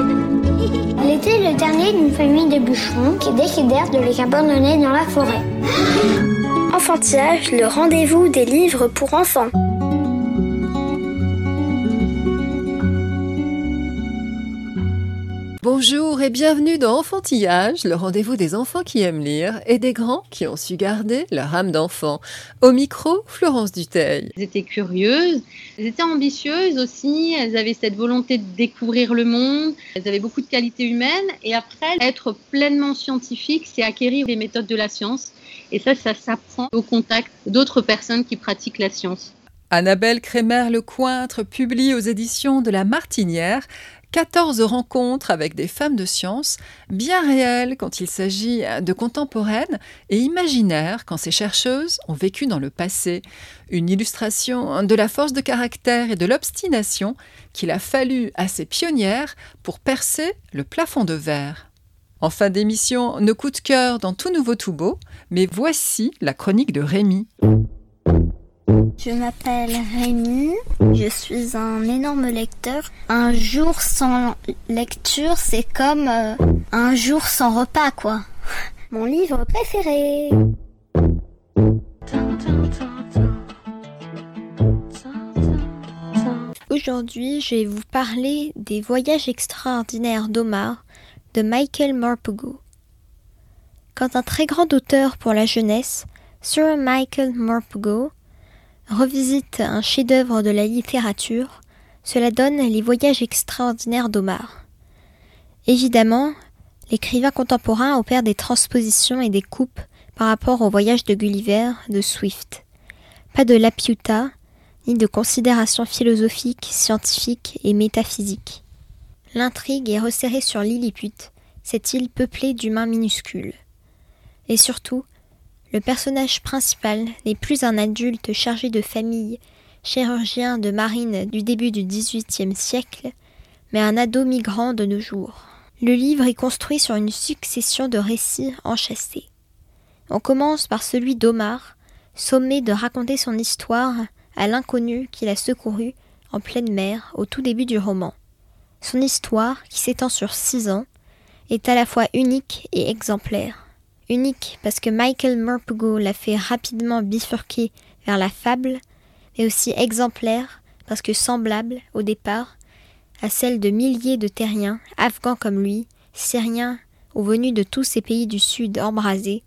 Elle était le dernier d'une famille de bûcherons qui décidèrent de les abandonner dans la forêt. Enfantillage, le rendez-vous des livres pour enfants. Bonjour et bienvenue dans Enfantillage, le rendez-vous des enfants qui aiment lire et des grands qui ont su garder leur âme d'enfant. Au micro, Florence Duteil. Elles étaient curieuses, elles étaient ambitieuses aussi, elles avaient cette volonté de découvrir le monde, elles avaient beaucoup de qualités humaines et après, être pleinement scientifique, c'est acquérir les méthodes de la science et ça, ça s'apprend au contact d'autres personnes qui pratiquent la science. Annabelle Crémer-Lecointre publie aux éditions de La Martinière 14 rencontres avec des femmes de science, bien réelles quand il s'agit de contemporaines et imaginaires quand ces chercheuses ont vécu dans le passé. Une illustration de la force de caractère et de l'obstination qu'il a fallu à ces pionnières pour percer le plafond de verre. En fin d'émission, nos coups de cœur dans Tout Nouveau Tout Beau, mais voici la chronique de Rémi. Je m'appelle Rémi, je suis un énorme lecteur. Un jour sans lecture, c'est comme euh, un jour sans repas, quoi. Mon livre préféré. Aujourd'hui, je vais vous parler des voyages extraordinaires d'Omar de Michael Morpurgo. Quand un très grand auteur pour la jeunesse, Sir Michael Morpurgo, revisite un chef-d'œuvre de la littérature, cela donne les voyages extraordinaires d'Omar. Évidemment, l'écrivain contemporain opère des transpositions et des coupes par rapport au voyage de Gulliver de Swift. Pas de lapiuta, ni de considérations philosophiques, scientifiques et métaphysiques. L'intrigue est resserrée sur Lilliput, cette île peuplée d'humains minuscules. Et surtout, le personnage principal n'est plus un adulte chargé de famille, chirurgien de marine du début du XVIIIe siècle, mais un ado migrant de nos jours. Le livre est construit sur une succession de récits enchâssés. On commence par celui d'Omar, sommé de raconter son histoire à l'inconnu qu'il a secouru en pleine mer au tout début du roman. Son histoire, qui s'étend sur six ans, est à la fois unique et exemplaire. Unique parce que Michael Morpurgo l'a fait rapidement bifurquer vers la fable, mais aussi exemplaire parce que semblable, au départ, à celle de milliers de terriens, afghans comme lui, syriens ou venus de tous ces pays du Sud embrasés,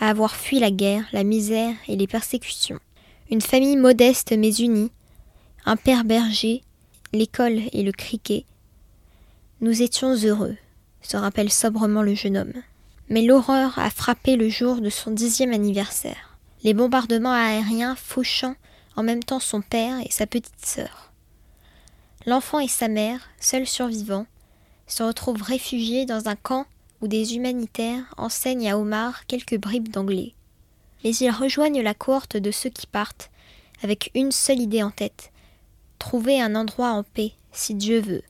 à avoir fui la guerre, la misère et les persécutions. Une famille modeste mais unie, un père berger, l'école et le criquet. Nous étions heureux, se rappelle sobrement le jeune homme. Mais l'horreur a frappé le jour de son dixième anniversaire. Les bombardements aériens fauchant en même temps son père et sa petite sœur. L'enfant et sa mère, seuls survivants, se retrouvent réfugiés dans un camp où des humanitaires enseignent à Omar quelques bribes d'anglais. Mais ils rejoignent la cohorte de ceux qui partent, avec une seule idée en tête trouver un endroit en paix, si Dieu veut.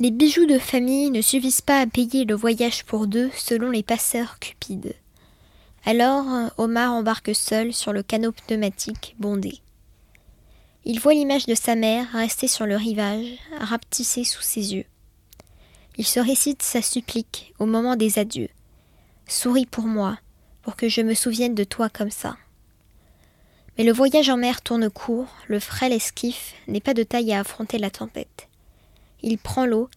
Les bijoux de famille ne suffisent pas à payer le voyage pour deux selon les passeurs cupides. Alors Omar embarque seul sur le canot pneumatique bondé. Il voit l'image de sa mère restée sur le rivage, rapetissée sous ses yeux. Il se récite sa supplique au moment des adieux. Souris pour moi, pour que je me souvienne de toi comme ça. Mais le voyage en mer tourne court, le frêle esquif n'est pas de taille à affronter la tempête. Il prend l'eau,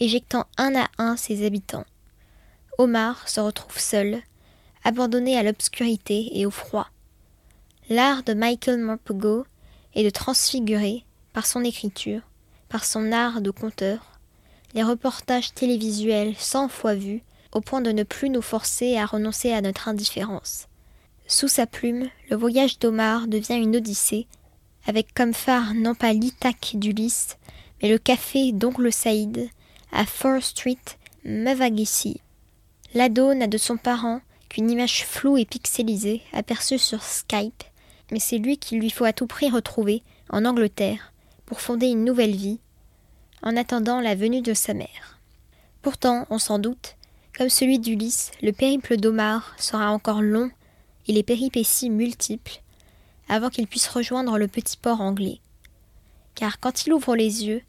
éjectant un à un ses habitants. Omar se retrouve seul, abandonné à l'obscurité et au froid. L'art de Michael Morpurgo est de transfigurer, par son écriture, par son art de conteur, les reportages télévisuels cent fois vus, au point de ne plus nous forcer à renoncer à notre indifférence. Sous sa plume, le voyage d'Omar devient une odyssée, avec comme phare non pas l'Ithaque d'Ulysse, mais le café d'Oncle Saïd, à Fur Street, Mavagissi. L'ado n'a de son parent qu'une image floue et pixelisée aperçue sur Skype, mais c'est lui qu'il lui faut à tout prix retrouver en Angleterre pour fonder une nouvelle vie, en attendant la venue de sa mère. Pourtant, on s'en doute, comme celui d'Ulysse, le périple d'Omar sera encore long et les péripéties multiples avant qu'il puisse rejoindre le petit port anglais. Car quand il ouvre les yeux,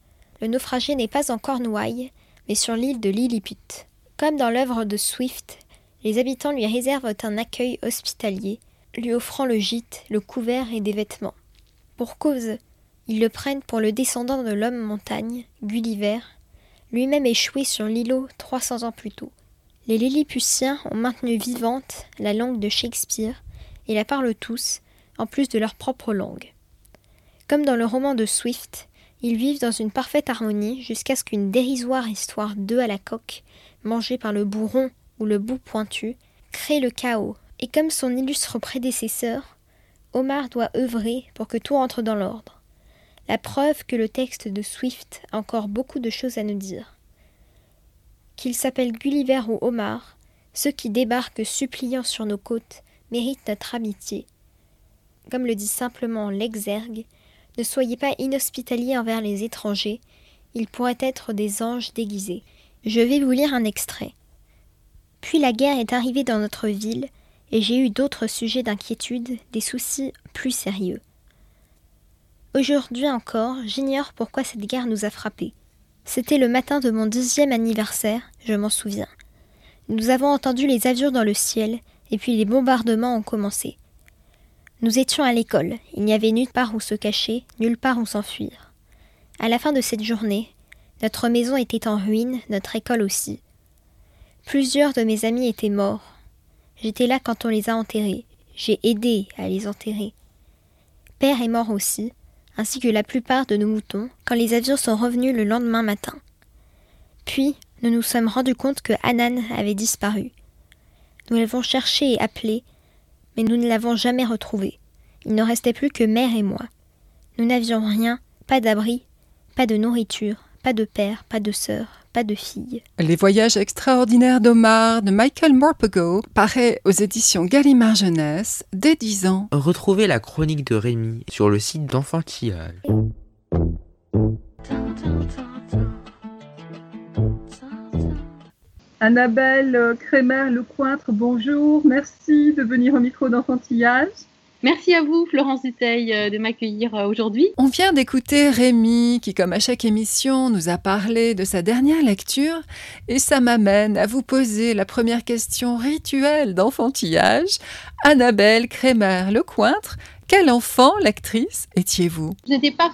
le naufragé n'est pas encore Cornouailles, mais sur l'île de Lilliput. Comme dans l'œuvre de Swift, les habitants lui réservent un accueil hospitalier, lui offrant le gîte, le couvert et des vêtements. Pour cause, ils le prennent pour le descendant de l'homme montagne, Gulliver, lui-même échoué sur l'îlot 300 ans plus tôt. Les Lilliputiens ont maintenu vivante la langue de Shakespeare et la parlent tous, en plus de leur propre langue. Comme dans le roman de Swift, ils vivent dans une parfaite harmonie jusqu'à ce qu'une dérisoire histoire d'œufs à la coque, mangée par le bourron ou le bout pointu, crée le chaos. Et comme son illustre prédécesseur, Omar doit œuvrer pour que tout entre dans l'ordre. La preuve que le texte de Swift a encore beaucoup de choses à nous dire. Qu'il s'appelle Gulliver ou Omar, ceux qui débarquent suppliants sur nos côtes méritent notre amitié. Comme le dit simplement l'exergue, ne soyez pas inhospitaliers envers les étrangers, ils pourraient être des anges déguisés. Je vais vous lire un extrait. Puis la guerre est arrivée dans notre ville, et j'ai eu d'autres sujets d'inquiétude, des soucis plus sérieux. Aujourd'hui encore, j'ignore pourquoi cette guerre nous a frappés. C'était le matin de mon deuxième anniversaire, je m'en souviens. Nous avons entendu les avions dans le ciel, et puis les bombardements ont commencé. Nous étions à l'école, il n'y avait nulle part où se cacher, nulle part où s'enfuir. À la fin de cette journée, notre maison était en ruine, notre école aussi. Plusieurs de mes amis étaient morts. J'étais là quand on les a enterrés. J'ai aidé à les enterrer. Père est mort aussi, ainsi que la plupart de nos moutons, quand les avions sont revenus le lendemain matin. Puis, nous nous sommes rendus compte que Hanan avait disparu. Nous l'avons cherché et appelé, mais nous ne l'avons jamais retrouvé. Il ne restait plus que mère et moi. Nous n'avions rien, pas d'abri, pas de nourriture, pas de père, pas de sœur, pas de fille. Les voyages extraordinaires d'Omar de Michael Morpego paraît aux éditions Gallimard Jeunesse dès 10 ans. Retrouvez la chronique de Rémi sur le site d'Enfantillage. Annabelle Crémer Lecointre, bonjour. Merci de venir au micro d'enfantillage. Merci à vous, Florence Duteil, euh, de m'accueillir euh, aujourd'hui. On vient d'écouter Rémi, qui, comme à chaque émission, nous a parlé de sa dernière lecture, et ça m'amène à vous poser la première question rituelle d'enfantillage. Annabelle Crémer Lecointre, quel enfant, lectrice, étiez-vous? Je n'étais pas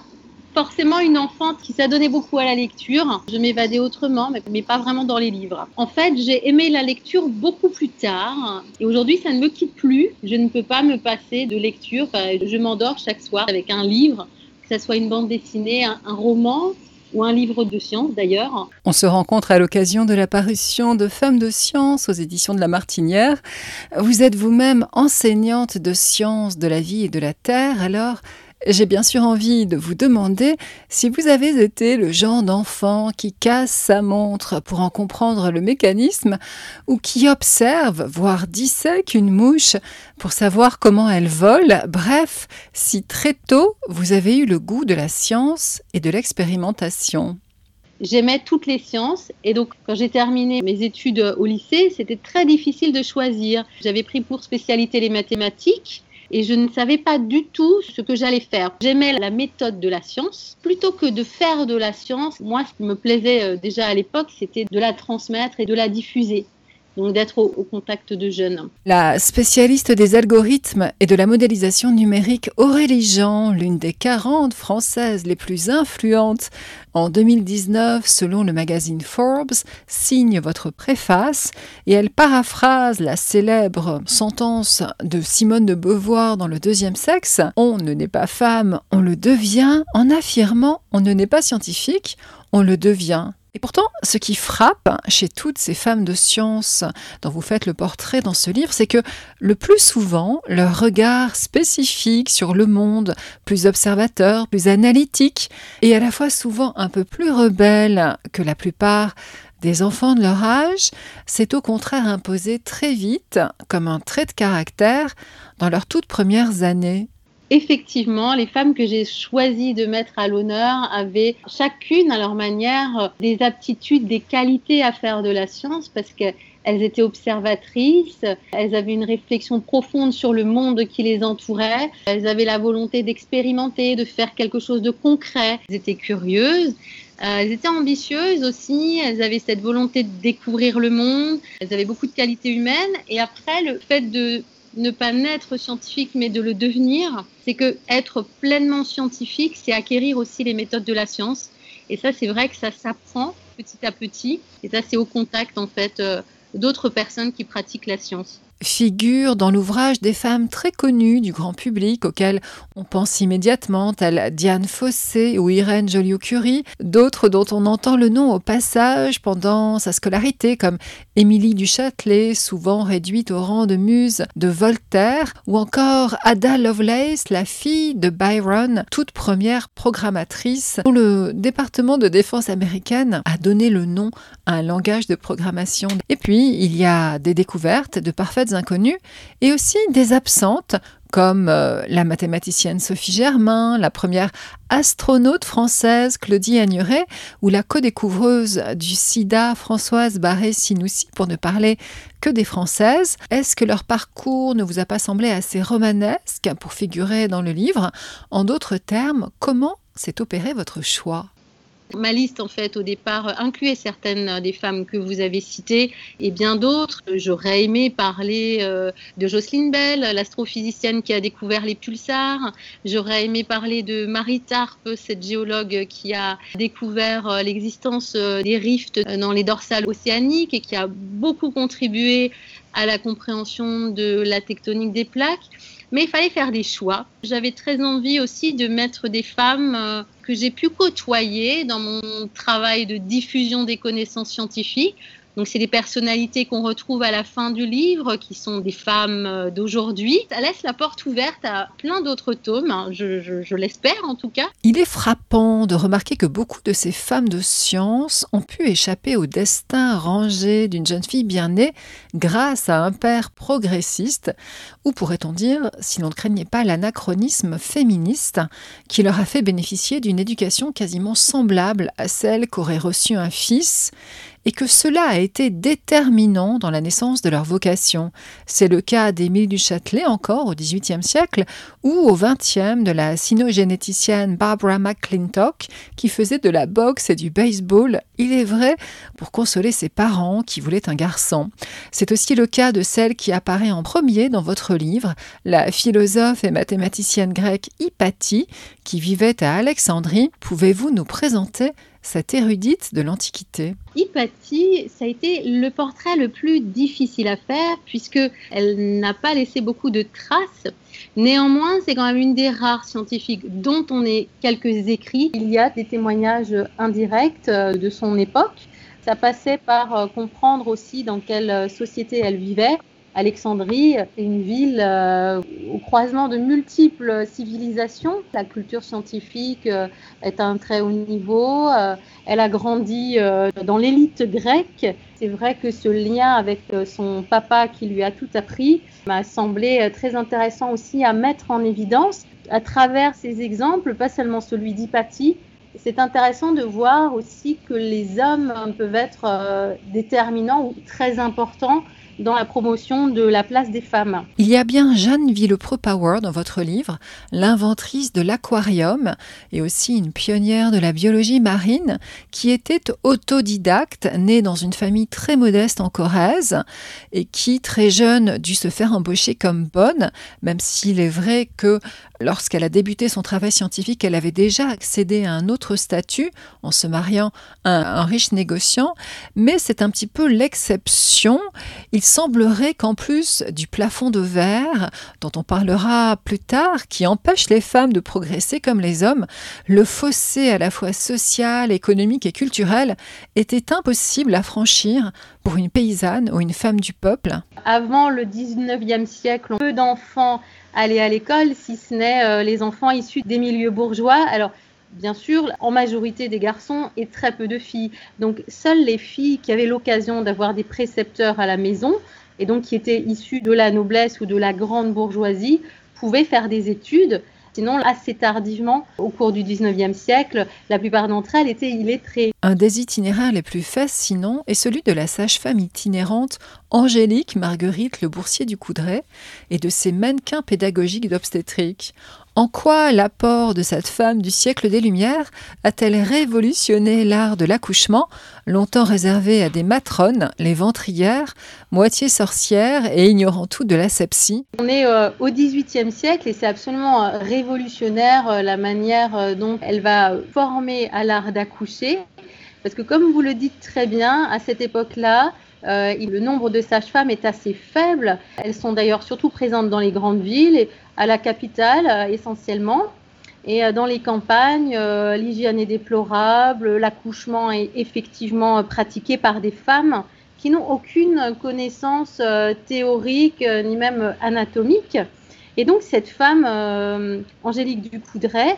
forcément une enfant qui s'adonnait beaucoup à la lecture. Je m'évadais autrement, mais pas vraiment dans les livres. En fait, j'ai aimé la lecture beaucoup plus tard. Et aujourd'hui, ça ne me quitte plus. Je ne peux pas me passer de lecture. je m'endors chaque soir avec un livre, que ce soit une bande dessinée, un, roman ou un livre de science d'ailleurs. On se rencontre à l'occasion de la parution de Femmes de science aux éditions de La Martinière. Vous êtes vous-même enseignante de sciences de la vie et de la terre, alors j'ai bien sûr envie de vous demander si vous avez été le genre d'enfant qui casse sa montre pour en comprendre le mécanisme ou qui observe, voire dissèque une mouche pour savoir comment elle vole. Bref, si très tôt vous avez eu le goût de la science et de l'expérimentation. J'aimais toutes les sciences et donc quand j'ai terminé mes études au lycée, c'était très difficile de choisir. J'avais pris pour spécialité les mathématiques et je ne savais pas du tout ce que j'allais faire. J'aimais la méthode de la science. Plutôt que de faire de la science, moi, ce qui me plaisait euh, déjà à l'époque, c'était de la transmettre et de la diffuser donc d'être au, contact de jeunes. La spécialiste des algorithmes et de la modélisation numérique Aurélie Jean, l'une des 40 françaises les plus influentes en 2019 selon le magazine Forbes, signe votre préface et elle paraphrase la célèbre sentence de Simone de Beauvoir dans le deuxième sexe On ne naît pas femme, on le devient, en affirmant On ne naît pas scientifique, on le devient. Et pourtant, ce qui frappe chez toutes ces femmes de science dont vous faites le portrait dans ce livre, c'est que le plus souvent, leur regard spécifique sur le monde, plus observateur, plus analytique, et à la fois souvent un peu plus rebelle que la plupart des enfants de leur âge s'est au contraire imposé très vite comme un trait de caractère dans leurs toutes premières années effectivement, les femmes que j'ai choisi de mettre à l'honneur avaient chacune à leur manière des aptitudes, des qualités à faire de la science parce qu'elles étaient observatrices, elles avaient une réflexion profonde sur le monde qui les entourait, elles avaient la volonté d'expérimenter, de faire quelque chose de concret, elles étaient curieuses. Euh, elles étaient ambitieuses aussi, elles avaient cette volonté de découvrir le monde, elles avaient beaucoup de qualités humaines et après le fait de ne pas naître scientifique mais de le devenir, c'est que être pleinement scientifique, c'est acquérir aussi les méthodes de la science. Et ça, c'est vrai que ça s'apprend petit à petit. Et ça, c'est au contact en fait euh, d'autres personnes qui pratiquent la science figure dans l'ouvrage des femmes très connues du grand public auxquelles on pense immédiatement, telles Diane Fossé ou Irène Joliot-Curie, d'autres dont on entend le nom au passage pendant sa scolarité, comme Émilie du Châtelet, souvent réduite au rang de muse de Voltaire, ou encore Ada Lovelace, la fille de Byron, toute première programmatrice, dont le département de défense américaine a donné le nom à un langage de programmation. Et puis, il y a des découvertes de parfaites inconnus et aussi des absentes comme euh, la mathématicienne Sophie Germain, la première astronaute française Claudie Agnuret ou la co-découvreuse du sida Françoise Barré-Sinoussi, pour ne parler que des Françaises. Est-ce que leur parcours ne vous a pas semblé assez romanesque pour figurer dans le livre? En d'autres termes, comment s'est opéré votre choix? Ma liste, en fait, au départ, incluait certaines des femmes que vous avez citées et bien d'autres. J'aurais aimé parler euh, de Jocelyne Bell, l'astrophysicienne qui a découvert les pulsars. J'aurais aimé parler de Marie Tarp, cette géologue qui a découvert euh, l'existence euh, des rifts dans les dorsales océaniques et qui a beaucoup contribué à la compréhension de la tectonique des plaques. Mais il fallait faire des choix. J'avais très envie aussi de mettre des femmes euh, que j'ai pu côtoyer dans mon travail de diffusion des connaissances scientifiques donc c'est des personnalités qu'on retrouve à la fin du livre, qui sont des femmes euh, d'aujourd'hui. Ça laisse la porte ouverte à plein d'autres tomes, hein. je, l'espère en tout cas. Il est frappant de remarquer que beaucoup de ces femmes de science ont pu échapper au destin rangé d'une jeune fille bien née grâce à un père progressiste, ou pourrait-on dire, si l'on ne craignait pas l'anachronisme féministe, qui leur a fait bénéficier d'une éducation quasiment semblable à celle qu'aurait reçue un fils et que cela a été déterminant dans la naissance de leur vocation. C'est le cas d'Émile du Châtelet encore au XVIIIe siècle ou au XXe de la sinogénéticienne Barbara McClintock qui faisait de la boxe et du baseball, il est vrai, pour consoler ses parents qui voulaient un garçon. C'est aussi le cas de celle qui apparaît en premier dans votre livre, la philosophe et mathématicienne grecque Hypatie qui vivait à Alexandrie. Pouvez-vous nous présenter cette érudite de l'Antiquité Hypatie, ça a été le portrait le plus difficile à faire puisque elle n'a pas laissé beaucoup de traces. Néanmoins, c'est quand même une des rares scientifiques dont on ait quelques écrits. Il y a des témoignages indirects euh, de son époque. Ça passait par euh, comprendre aussi dans quelle euh, société elle vivait. Alexandrie est une ville euh, au croisement de multiples civilisations. La culture scientifique euh, est à un très haut niveau. Euh, elle a grandi dans l'élite grecque. C'est vrai que ce lien avec son papa qui lui a tout appris m'a semblé très intéressant aussi à mettre en évidence à travers ces exemples, pas seulement celui d'Hypatie, c'est intéressant de voir aussi que les hommes peuvent être déterminants ou très importants dans la promotion de la place des femmes. Il y a bien Jeanne Villepreux-Power dans votre livre, l'inventrice de l'aquarium et aussi une pionnière de la biologie marine qui était autodidacte, née dans une famille très modeste en Corrèze et qui, très jeune, dut se faire embaucher comme bonne, même s'il est vrai que lorsqu'elle a débuté son travail scientifique, elle avait déjà accédé à un autre statut en se mariant à un, riche négociant, mais c'est un petit peu l'exception. Semblerait qu'en plus du plafond de verre, dont on parlera plus tard, qui empêche les femmes de progresser comme les hommes, le fossé à la fois social, économique et culturel était impossible à franchir pour une paysanne ou une femme du peuple. Avant le 19e siècle, peu d'enfants allaient à l'école, si ce n'est euh, les enfants issus des milieux bourgeois. Alors, bien sûr, en majorité des garçons et très peu de filles. Donc, seules les filles qui avaient l'occasion d'avoir des précepteurs à la maison, et donc qui étaient issues de la noblesse ou de la grande bourgeoisie, pouvaient faire des études. Sinon, assez tardivement, au cours du 19e siècle, la plupart d'entre elles étaient illettrées. Un des itinéraires les plus fascinants est celui de la sage-femme itinérante Angélique Marguerite Le Boursier du Coudray et de ses mannequins pédagogiques d'obstétrique. En quoi l'apport de cette femme du siècle des Lumières a-t-elle révolutionné l'art de l'accouchement, longtemps réservé à des matrones, les ventrières, moitié sorcières et ignorant tout de l'asepsie? On est euh, au XVIIIe siècle et c'est absolument euh, révolutionnaire euh, la manière dont elle va former à l'art d'accoucher. Parce que comme vous le dites très bien, à cette époque-là, euh, le nombre de sages-femmes est assez faible. Elles sont d'ailleurs surtout présentes dans les grandes villes, à la capitale euh, essentiellement. Et euh, dans les campagnes, l'hygiène est déplorable, l'accouchement est effectivement pratiqué par des femmes qui n'ont aucune connaissance théorique ni même anatomique. Et donc cette femme, Angélique Ducoudray,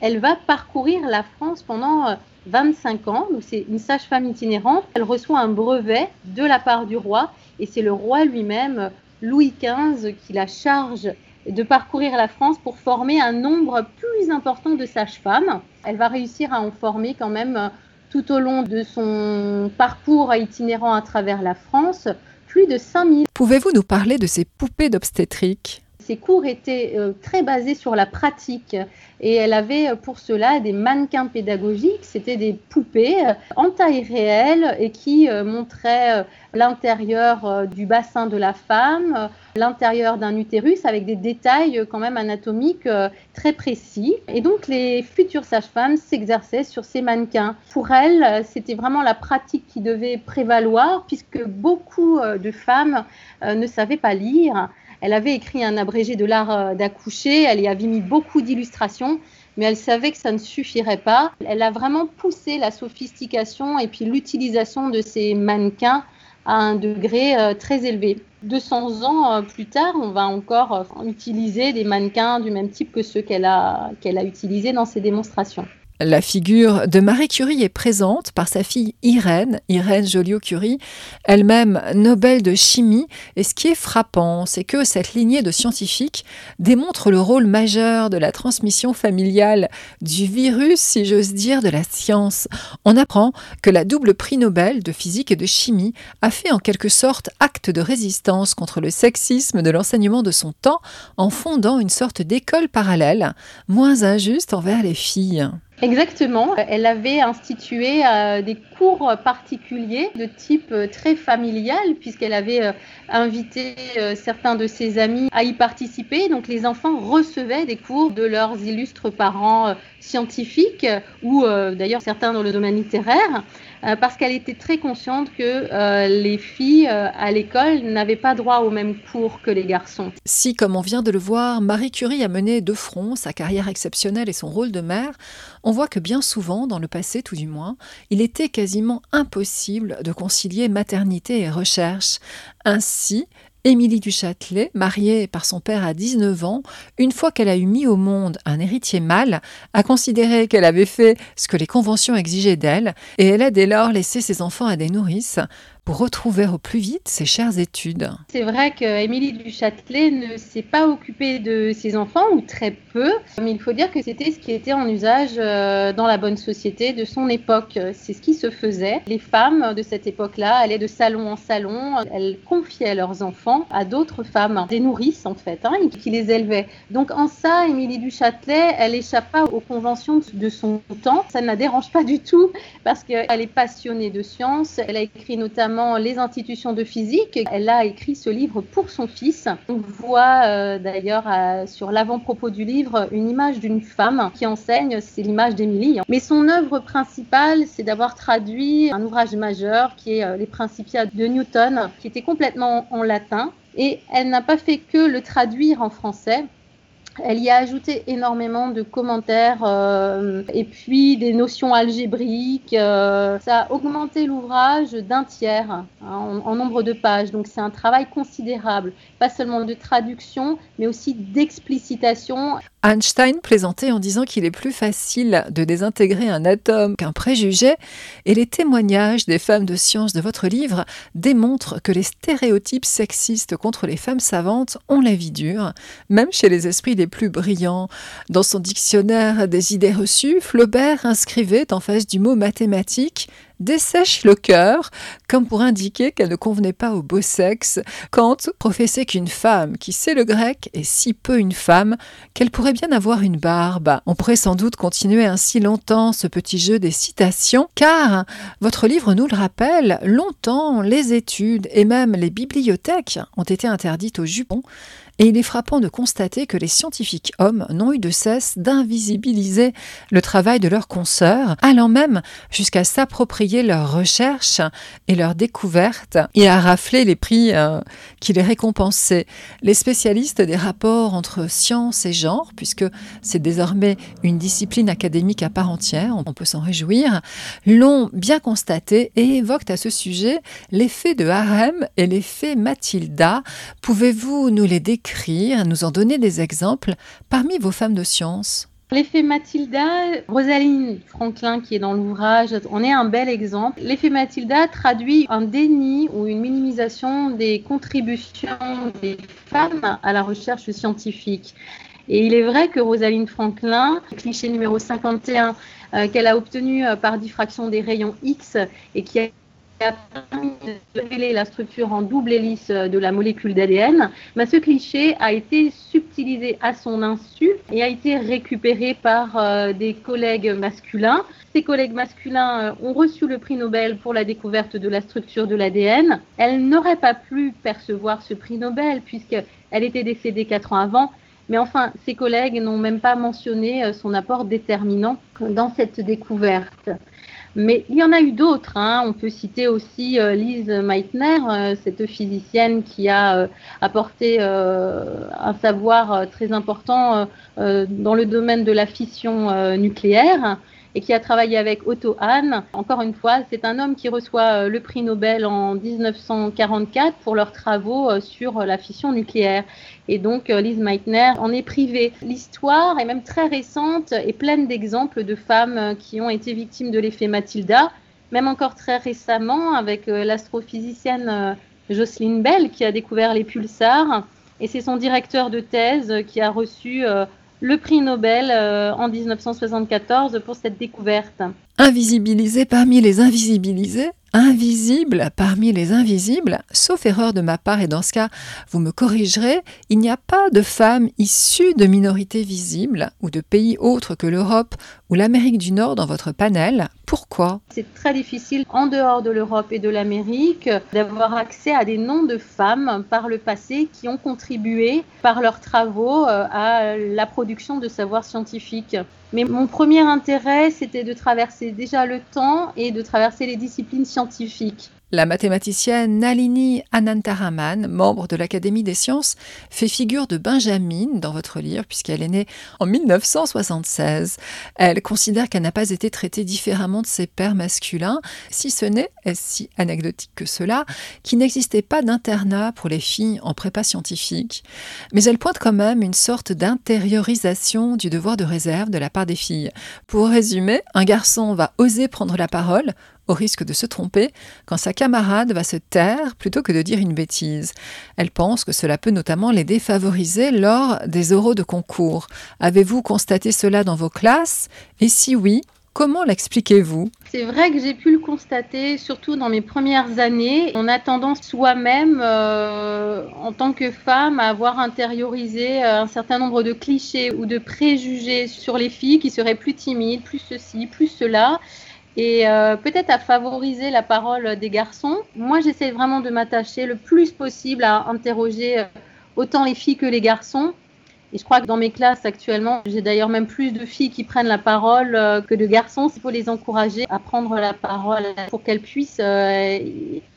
elle va parcourir la France pendant 25 ans. Donc c'est une sage-femme itinérante. Elle reçoit un brevet de la part du roi et c'est le roi lui-même, Louis XV, qui la charge de parcourir la France pour former un nombre plus important de sages-femmes. Elle va réussir à en former quand même tout au long de son parcours itinérant à travers la France, plus de 5000. Pouvez-vous nous parler de ces poupées d'obstétrique? Ces cours étaient euh, très basés sur la pratique. Et elle avait euh, pour cela des mannequins pédagogiques, c'était des poupées euh, en taille réelle et qui montraient l'intérieur du bassin de la femme, l'intérieur d'un utérus avec des détails quand même anatomiques très précis. Et donc les futures sages-femmes s'exerçaient sur ces mannequins. Pour elles, c'était vraiment la pratique qui devait prévaloir puisque beaucoup de femmes ne savaient pas lire. Elle avait écrit un abrégé de l'art d'accoucher, elle y avait mis beaucoup d'illustrations mais elle savait que ça ne suffirait pas. Elle a vraiment poussé la sophistication et puis l'utilisation de ces mannequins à un degré euh, très élevé. 200 ans euh, plus tard, on va encore euh, utiliser des mannequins du même type que ceux qu'elle a, qu'elle a utilisés dans ses démonstrations. La figure de Marie Curie est présente par sa fille Irène, Irène Joliot-Curie, elle-même Nobel de chimie. Et ce qui est frappant, c'est que cette lignée de scientifiques démontre le rôle majeur de la transmission familiale du virus, si j'ose dire, de la science. On apprend que la double prix Nobel de physique et de chimie a fait en quelque sorte acte de résistance contre le sexisme de l'enseignement de son temps en fondant une sorte d'école parallèle, moins injuste envers les filles. Exactement. Elle avait institué euh, des cours particuliers de type euh, très familial puisqu'elle avait euh, invité certains de ses amis à y participer. Donc les enfants recevaient des cours de leurs illustres parents scientifiques ou d'ailleurs certains dans le domaine littéraire. Euh, parce qu'elle était très consciente que euh, les filles euh, à l'école n'avaient pas droit au même cours que les garçons. Si, comme on vient de le voir, Marie Curie a mené de front sa carrière exceptionnelle et son rôle de mère, on voit que bien souvent, dans le passé tout du moins, il était impossible de concilier maternité et recherche. Ainsi, Émilie du Châtelet, mariée par son père à 19 ans, une fois qu'elle a eu mis au monde un héritier mâle, a considéré qu'elle avait fait ce que les conventions exigeaient d'elle, et elle a dès lors laissé ses enfants à des nourrices, retrouver au plus vite ses chères études. C'est vrai qu'Émilie du Châtelet ne s'est pas occupée de ses enfants, ou très peu, mais il faut dire que c'était ce qui était en usage euh, dans la bonne société de son époque. C'est ce qui se faisait. Les femmes de cette époque-là allaient de salon en salon, elles confiaient leurs enfants à d'autres femmes, des nourrices en fait, hein, qui les élevaient. Donc en ça, Émilie du Châtelet, elle échappe pas aux conventions de son temps. Ça ne la dérange pas du tout parce qu'elle est passionnée de science. Elle a écrit notamment les institutions de physique. Elle a écrit ce livre pour son fils. On voit euh, d'ailleurs sur l'avant-propos du livre une image d'une femme qui enseigne, c'est l'image d'Émilie. Mais son œuvre principale, c'est d'avoir traduit un ouvrage majeur qui est euh, Les Principia de Newton, qui était complètement en latin. Et elle n'a pas fait que le traduire en français, Elle y a ajouté énormément de commentaires euh, et puis des notions algébriques. Euh, ça a augmenté l'ouvrage d'un tiers hein, en, en, nombre de pages. Donc c'est un travail considérable, pas seulement de traduction, mais aussi d'explicitation. Einstein plaisantait en disant qu'il est plus facile de désintégrer un atome qu'un préjugé, et les témoignages des femmes de science de votre livre démontrent que les stéréotypes sexistes contre les femmes savantes ont la vie dure, même chez les esprits les plus brillants. Dans son dictionnaire des idées reçues, Flaubert inscrivait en face du mot mathématique dessèche le cœur, comme pour indiquer qu'elle ne convenait pas au beau sexe. Kant professait qu'une femme qui sait le grec est si peu une femme qu'elle pourrait bien avoir une barbe. On pourrait sans doute continuer ainsi longtemps ce petit jeu des citations, car votre livre nous le rappelle, longtemps les études et même les bibliothèques ont été interdites aux jupons et il est frappant de constater que les scientifiques hommes n'ont eu de cesse d'invisibiliser le travail de leurs consoeurs, allant même jusqu'à s'approprier leurs recherches et leurs découvertes et à rafler les prix euh, qui les récompensaient. Les spécialistes des rapports entre science et genre, puisque c'est désormais une discipline académique à part entière, on peut s'en réjouir, l'ont bien constaté et évoquent à ce sujet l'effet de harem et l'effet Mathilda. Pouvez-vous nous les décrire? Nous en donner des exemples parmi vos femmes de science L'effet Mathilda, Rosaline Franklin qui est dans l'ouvrage, en est un bel exemple. L'effet Mathilda traduit un déni ou une minimisation des contributions des femmes à la recherche scientifique. Et il est vrai que Rosaline Franklin, cliché numéro 51, euh, qu'elle a obtenu euh, par diffraction des rayons X et qui a a permis de révéler la structure en double hélice de la molécule d'ADN, mais ce cliché a été subtilisé à son insu et a été récupéré par euh, des collègues masculins. Ces collègues masculins euh, ont reçu le prix Nobel pour la découverte de la structure de l'ADN. Elle n'aurait pas pu percevoir ce prix Nobel puisqu'elle était décédée quatre ans avant. Mais enfin, ses collègues n'ont même pas mentionné euh, son apport déterminant dans cette découverte. Mais il y en a eu d'autres. Hein. On peut citer aussi euh, Lise Meitner, euh, cette physicienne qui a euh, apporté un savoir très important dans le domaine de la fission nucléaire et qui a travaillé avec Otto Hahn. Encore une fois, c'est un homme qui reçoit le prix Nobel en 1944 pour leurs travaux sur la fission nucléaire. Et donc, euh, Lise Meitner en est privée. L'histoire est même très récente et pleine d'exemples de femmes euh, qui ont été victimes de l'effet Mathilda, même encore très récemment avec euh, l'astrophysicienne Jocelyn Bell qui a découvert les pulsars. Et c'est son directeur de thèse qui a reçu le prix Nobel en 1974 pour cette découverte. Invisibilisé parmi les invisibilisés, invisible parmi les invisibles, sauf erreur de ma part, et dans ce cas, vous me corrigerez, il n'y a pas de femmes issues de minorités visibles ou de pays autres que l'Europe ou l'Amérique du Nord dans votre panel. Pourquoi? C'est très difficile, en dehors de l'Europe et de l'Amérique, d'avoir accès à des noms de femmes par le passé qui ont contribué par leurs travaux euh, à la production de savoirs scientifiques. Mais mon premier intérêt, c'était de traverser déjà le temps et de traverser les disciplines scientifiques. La mathématicienne Nalini Anantaraman, membre de l'Académie des sciences, fait figure de Benjamin dans votre livre puisqu'elle est née en 1976. Elle considère qu'elle n'a pas été traitée différemment de ses pères masculins, si ce n'est, si anecdotique que cela, qu'il n'existait pas d'internat pour les filles en prépa scientifique. Mais elle pointe quand même une sorte d'intériorisation du devoir de réserve de la part des filles. Pour résumer, un garçon va oser prendre la parole, au risque de se tromper quand sa camarade va se taire plutôt que de dire une bêtise. Elle pense que cela peut notamment les défavoriser lors des oraux de concours. Avez-vous constaté cela dans vos classes? Et si oui, Comment l'expliquez-vous? C'est vrai que j'ai pu le constater, surtout dans mes premières années. On a tendance soi-même, euh, en tant que femme, à avoir intériorisé euh, un certain nombre de clichés ou de préjugés sur les filles qui seraient plus timides, plus ceci, plus cela et euh, peut-être à favoriser la parole des garçons. Moi, j'essaie vraiment de m'attacher le plus possible à interroger euh, autant les filles que les garçons. Et je crois que dans mes classes actuellement, j'ai d'ailleurs même plus de filles qui prennent la parole euh, que de garçons. Il faut les encourager à prendre la parole pour qu'elles puissent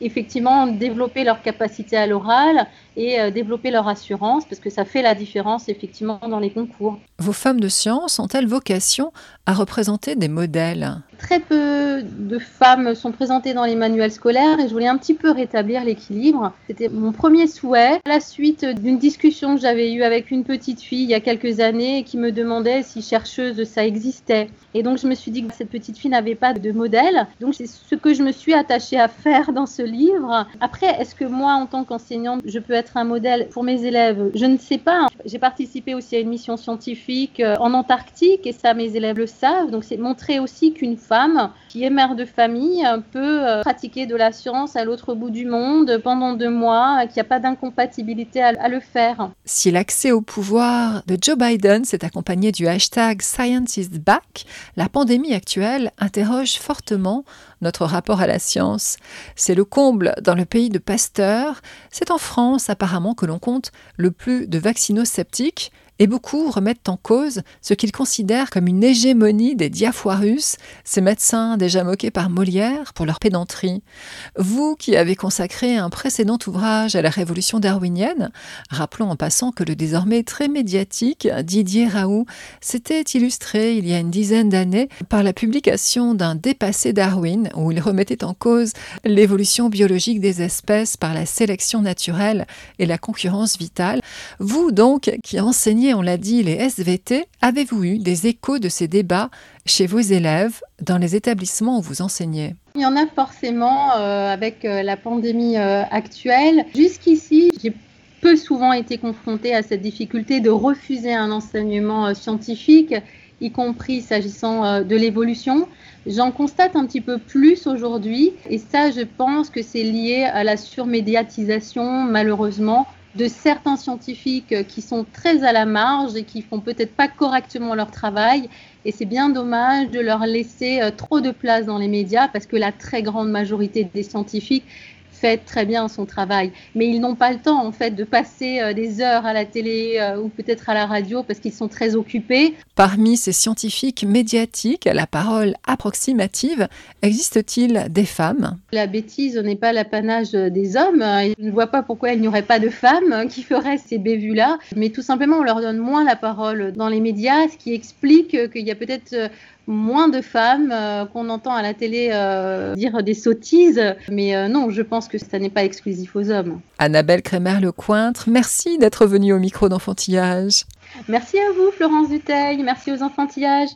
effectivement développer leur capacité à l'oral et euh, développer leur assurance parce que ça fait la différence effectivement dans les concours. Vos femmes de science ont-elles vocation à représenter des modèles? Très peu de femmes sont présentées dans les manuels scolaires et je voulais un petit peu rétablir l'équilibre. C'était mon premier souhait. À la suite d'une discussion que j'avais eue avec une petite fille il y a quelques années qui me demandait si chercheuse ça existait. Et donc je me suis dit que cette petite fille n'avait pas de modèle. Donc c'est ce que je me suis attachée à faire dans ce livre. Après, est-ce que moi, en tant qu'enseignante, je peux être un modèle pour mes élèves Je ne sais pas. J'ai participé aussi à une mission scientifique euh, en Antarctique et ça, mes élèves le savent. Donc c'est montrer aussi qu'une femme qui est mère de famille peut euh, pratiquer de la science à l'autre bout du monde pendant deux mois, qu'il n'y a pas d'incompatibilité à, le faire. Si l'accès au pouvoir de Joe Biden s'est accompagné du hashtag Science back, la pandémie actuelle interroge fortement notre rapport à la science. C'est le comble dans le pays de Pasteur. C'est en France apparemment que l'on compte le plus de vaccinosceptiques et beaucoup remettent en cause ce qu'ils considèrent comme une hégémonie des diafoirus, ces médecins déjà moqués par Molière pour leur pédanterie. Vous qui avez consacré un précédent ouvrage à la révolution darwinienne, rappelons en passant que le désormais très médiatique Didier Raoult s'était illustré il y a une dizaine d'années par la publication d'un dépassé Darwin où il remettait en cause l'évolution biologique des espèces par la sélection naturelle et la concurrence vitale. Vous donc qui enseignez on l'a dit, les SVT, avez-vous eu des échos de ces débats chez vos élèves dans les établissements où vous enseignez? Il y en a forcément euh, avec euh, la pandémie euh, actuelle. Jusqu'ici, j'ai peu souvent été confrontée à cette difficulté de refuser un enseignement scientifique, y compris s'agissant de l'évolution. J'en constate un petit peu plus aujourd'hui et ça, je pense que c'est lié à la surmédiatisation, malheureusement, de certains scientifiques qui sont très à la marge et qui font peut-être pas correctement leur travail. Et c'est bien dommage de leur laisser euh, trop de place dans les médias parce que la très grande majorité des scientifiques fait très bien son travail. Mais ils n'ont pas le temps, en fait, de passer euh, des heures à la télé euh, ou peut-être à la radio parce qu'ils sont très occupés. Parmi ces scientifiques médiatiques à la parole approximative, existe-t-il des femmes? La bêtise n'est pas l'apanage des hommes. Je ne vois pas pourquoi il n'y aurait pas de femmes qui feraient ces bévues-là. Mais tout simplement, on leur donne moins la parole dans les médias, ce qui explique qu'il y a peut-être moins de femmes, euh, qu'on entend à la télé euh, dire des sottises. Mais euh, non, je pense que ça n'est pas exclusif aux hommes. Annabelle Crémer-Lecointre, merci d'être venue au micro d'enfantillage. Merci à vous, Florence Duteil. Merci aux enfantillages.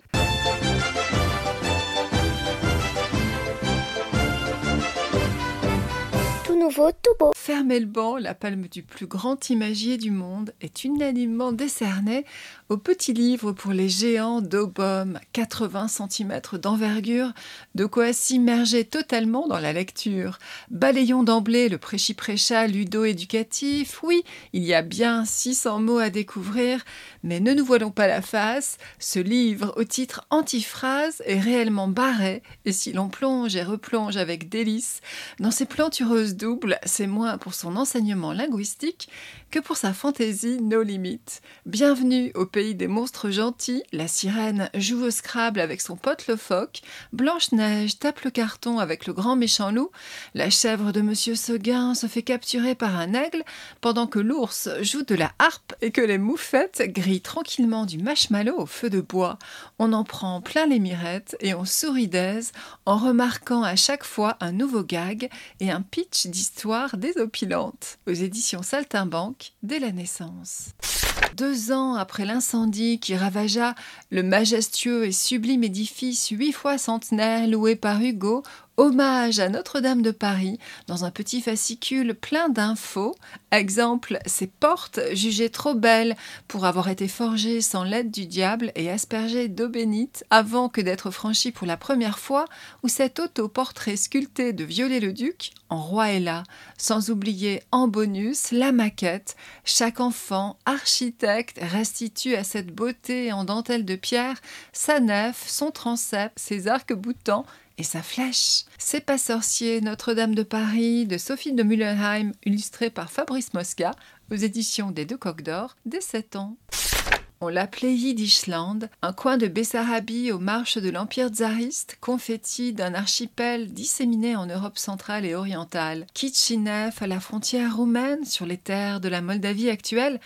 nouveau, tout beau. Fermez le banc, la palme du plus grand imagier du monde est unanimement décernée au petit livre pour les géants d'Aubum, 80 cm d'envergure, de quoi s'immerger totalement dans la lecture. Balayons d'emblée le préchi-précha ludo-éducatif. Oui, il y a bien 600 mots à découvrir, mais ne nous voilons pas la face. Ce livre au titre antiphrase est réellement barré, et si l'on plonge et replonge avec délice dans ces plantureuses doubles, c'est moins pour son enseignement linguistique que pour sa fantaisie no limites. Bienvenue au pays des monstres gentils, la sirène joue au Scrabble avec son pote le phoque, Blanche-Neige tape le carton avec le grand méchant loup, la chèvre de Monsieur Seguin se fait capturer par un aigle, pendant que l'ours joue de la harpe et que les moufettes grillent tranquillement du marshmallow au feu de bois. On en prend plein les mirettes et on sourit d'aise en remarquant à chaque fois un nouveau gag et un pitch d'histoire désopilante. Aux éditions Saltimbanque, dès la naissance. Deux ans après l'incendie qui ravagea le majestueux et sublime édifice huit fois centenaire loué par Hugo Hommage à Notre-Dame de Paris dans un petit fascicule plein d'infos. Exemple, ces portes jugées trop belles pour avoir été forgées sans l'aide du diable et aspergées d'eau bénite avant que d'être franchies pour la première fois, ou cet autoportrait sculpté de Viollet-le-Duc en roi et là, sans oublier en bonus la maquette. Chaque enfant, architecte, restitue à cette beauté en dentelle de pierre sa nef, son transept, ses arcs-boutants et sa flèche. C'est pas sorcier, Notre-Dame de Paris, de Sophie de Mullenheim, illustré par Fabrice Mosca, aux éditions des Deux Coques d'Or, dès 7 ans. On l'appelait Yiddishland, un coin de Bessarabie aux marches de l'Empire tsariste, confetti d'un archipel disséminé en Europe centrale et orientale. Kitchinev, à la frontière roumaine, sur les terres de la Moldavie actuelle,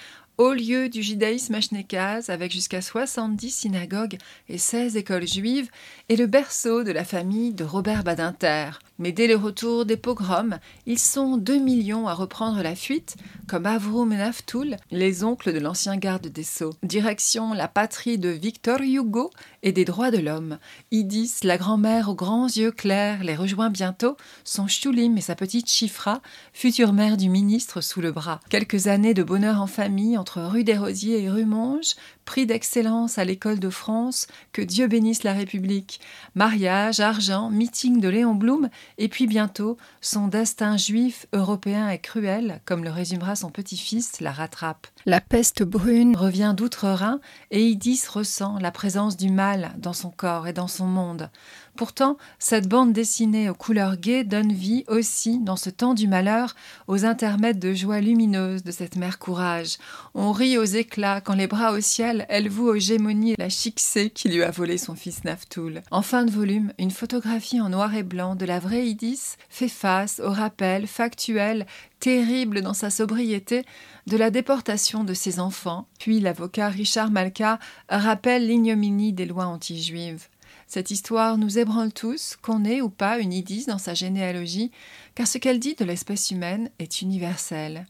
haut lieu du judaïsme achnekaz, avec jusqu'à 70 synagogues et 16 écoles juives, est le berceau de la famille de Robert Badinter. Mais dès le retour des pogroms, ils sont 2 millions à reprendre la fuite, comme Avroum et Naftoul, les oncles de l'ancien garde des Sceaux. Direction la patrie de Victor Hugo et des droits de l'homme. Idis, la grand-mère aux grands yeux clairs, les rejoint bientôt, son Choulim et sa petite Chifra, future mère du ministre sous le bras. Quelques années de bonheur en famille entre rue des Rosiers et rue Monge, prix d'excellence à l'école de France, que Dieu bénisse la République. Mariage, argent, meeting de Léon Blum, et puis bientôt, son destin juif, européen et cruel, comme le résumera son petit-fils, la rattrape. La peste brune revient d'outre-Rhin, et Idis ressent la présence du mal dans son corps et dans son monde. Pourtant, cette bande dessinée aux couleurs gaies donne vie aussi, dans ce temps du malheur, aux intermèdes de joie lumineuse de cette mère courage. On rit aux éclats quand les bras au ciel, elle voue aux gémonies la chixée qui lui a volé son fils Naftoul. En fin de volume, une photographie en noir et blanc de la vraie Idis fait face au rappel factuel terrible dans sa sobriété de la déportation de ses enfants, puis l'avocat Richard Malka rappelle l'ignominie des lois anti-juives. Cette histoire nous ébranle tous, qu'on ait ou pas une Idis dans sa généalogie, car ce qu'elle dit de l'espèce humaine est universel.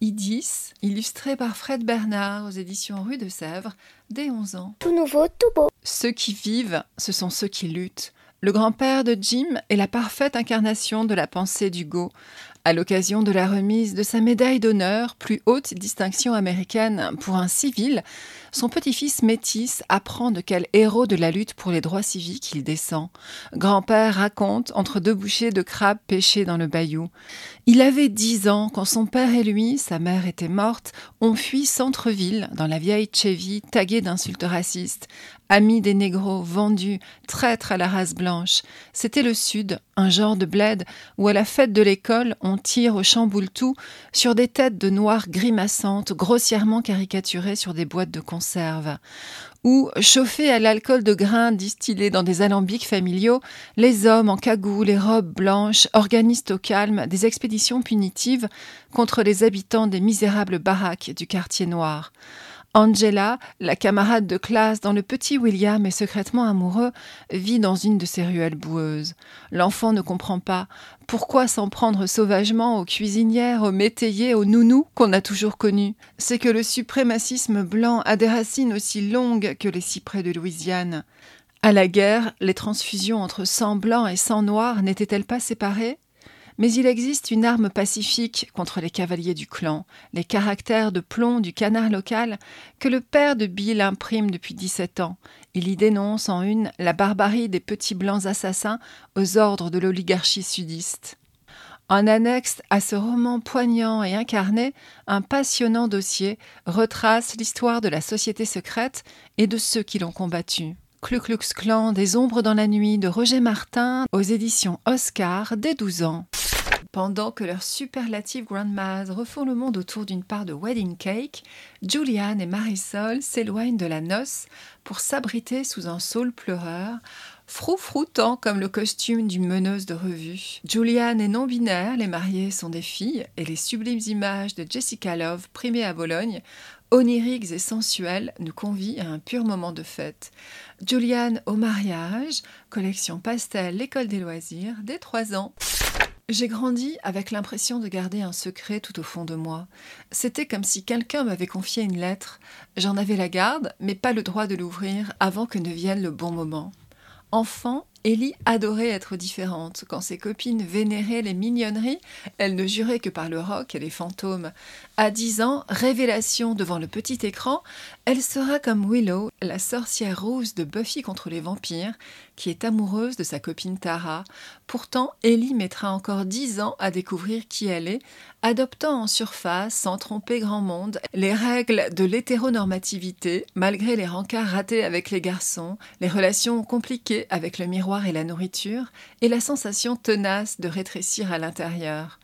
Idis, illustré par Fred Bernard aux éditions Rue de Sèvres, dès 11 ans. Tout nouveau, tout beau. Ceux qui vivent, ce sont ceux qui luttent. Le grand-père de Jim est la parfaite incarnation de la pensée d'Hugo. À l'occasion de la remise de sa médaille d'honneur, plus haute distinction américaine pour un civil, son petit-fils métis apprend de quel héros de la lutte pour les droits civiques il descend. Grand-père raconte entre deux bouchées de crabes pêchés dans le bayou. Il avait dix ans quand son père et lui, sa mère était morte, ont fui centre-ville dans la vieille Chevy taguée d'insultes racistes. Amis des négros, vendus, traîtres à la race blanche. C'était le Sud, un genre de bled où à la fête de l'école on tire au chamboule-tout sur des têtes de noirs grimaçantes, grossièrement caricaturées sur des boîtes de conserve. Où, chauffés à l'alcool de grains distillé dans des alambics familiaux, les hommes en cagoule et robes blanches organisent au calme des expéditions punitives contre les habitants des misérables baraques du quartier noir. Angela, la camarade de classe dont le petit William est secrètement amoureux, vit dans une de ces ruelles boueuses. L'enfant ne comprend pas pourquoi s'en prendre sauvagement aux cuisinières, aux métayers, aux nounous qu'on a toujours connus. C'est que le suprémacisme blanc a des racines aussi longues que les cyprès de Louisiane. À la guerre, les transfusions entre sang blanc et sang noir n'étaient-elles pas séparées? Mais il existe une arme pacifique contre les cavaliers du clan, les caractères de plomb du canard local que le père de Bill imprime depuis 17 ans. Il y dénonce en une la barbarie des petits blancs assassins aux ordres de l'oligarchie sudiste. En annexe à ce roman poignant et incarné, un passionnant dossier retrace l'histoire de la société secrète et de ceux qui l'ont combattue. Klu Klux Klan des ombres dans la nuit de Roger Martin aux éditions Oscar dès 12 ans. Pendant que leurs superlatives grandmas refont le monde autour d'une part de wedding cake, Julianne et Marisol s'éloignent de la noce pour s'abriter sous un saule pleureur, froufroutant comme le costume d'une meneuse de revue. Julianne est non-binaire, les mariées sont des filles, et les sublimes images de Jessica Love, primées à Bologne, oniriques et sensuelles, nous convient à un pur moment de fête. Julianne au mariage, collection pastel, l'école des loisirs, dès trois ans. J'ai grandi avec l'impression de garder un secret tout au fond de moi. C'était comme si quelqu'un m'avait confié une lettre. J'en avais la garde, mais pas le droit de l'ouvrir avant que ne vienne le bon moment. Enfant, Ellie adorait être différente. Quand ses copines vénéraient les mignonneries, elle ne jurait que par le rock et les fantômes. À dix ans, révélation devant le petit écran, elle sera comme Willow, la sorcière rose de Buffy contre les vampires, qui est amoureuse de sa copine Tara. Pourtant, Ellie mettra encore dix ans à découvrir qui elle est, adoptant en surface, sans tromper grand monde, les règles de l'hétéronormativité, malgré les rencarts ratés avec les garçons, les relations compliquées avec le miroir et la nourriture, et la sensation tenace de rétrécir à l'intérieur.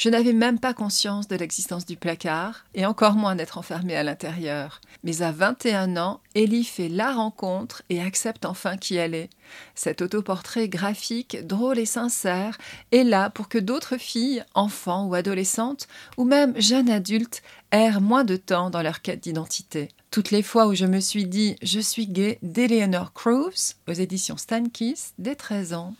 Je n'avais même pas conscience de l'existence du placard, et encore moins d'être enfermée à l'intérieur. Mais à 21 ans, Ellie fait la rencontre et accepte enfin qui elle est. Cet autoportrait graphique, drôle et sincère, est là pour que d'autres filles, enfants ou adolescentes, ou même jeunes adultes, errent moins de temps dans leur quête d'identité. Toutes les fois où je me suis dit je suis gay d'Eleanor Cruz aux éditions Stankis dès 13 ans.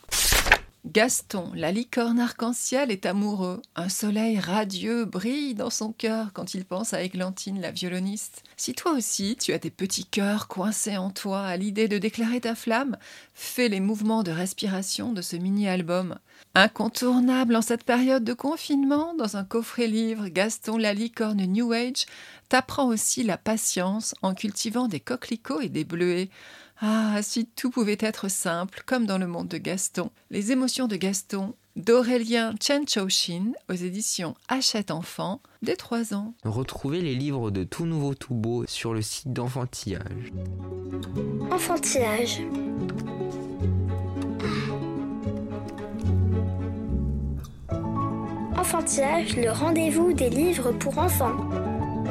Gaston, la licorne arc-en-ciel, est amoureux. Un soleil radieux brille dans son cœur quand il pense à Églantine, la violoniste. Si toi aussi tu as des petits cœurs coincés en toi à l'idée de déclarer ta flamme, fais les mouvements de respiration de ce mini-album. Incontournable en cette période de confinement, dans un coffret livre, Gaston, la licorne New Age t'apprend aussi la patience en cultivant des coquelicots et des bleuets. Ah, si tout pouvait être simple, comme dans le monde de Gaston. Les émotions de Gaston, d'Aurélien Chenchoshin, aux éditions Hachette Enfant, dès 3 ans. Retrouvez les livres de Tout Nouveau Tout Beau sur le site d'Enfantillage. Enfantillage. Enfantillage, le rendez-vous des livres pour enfants.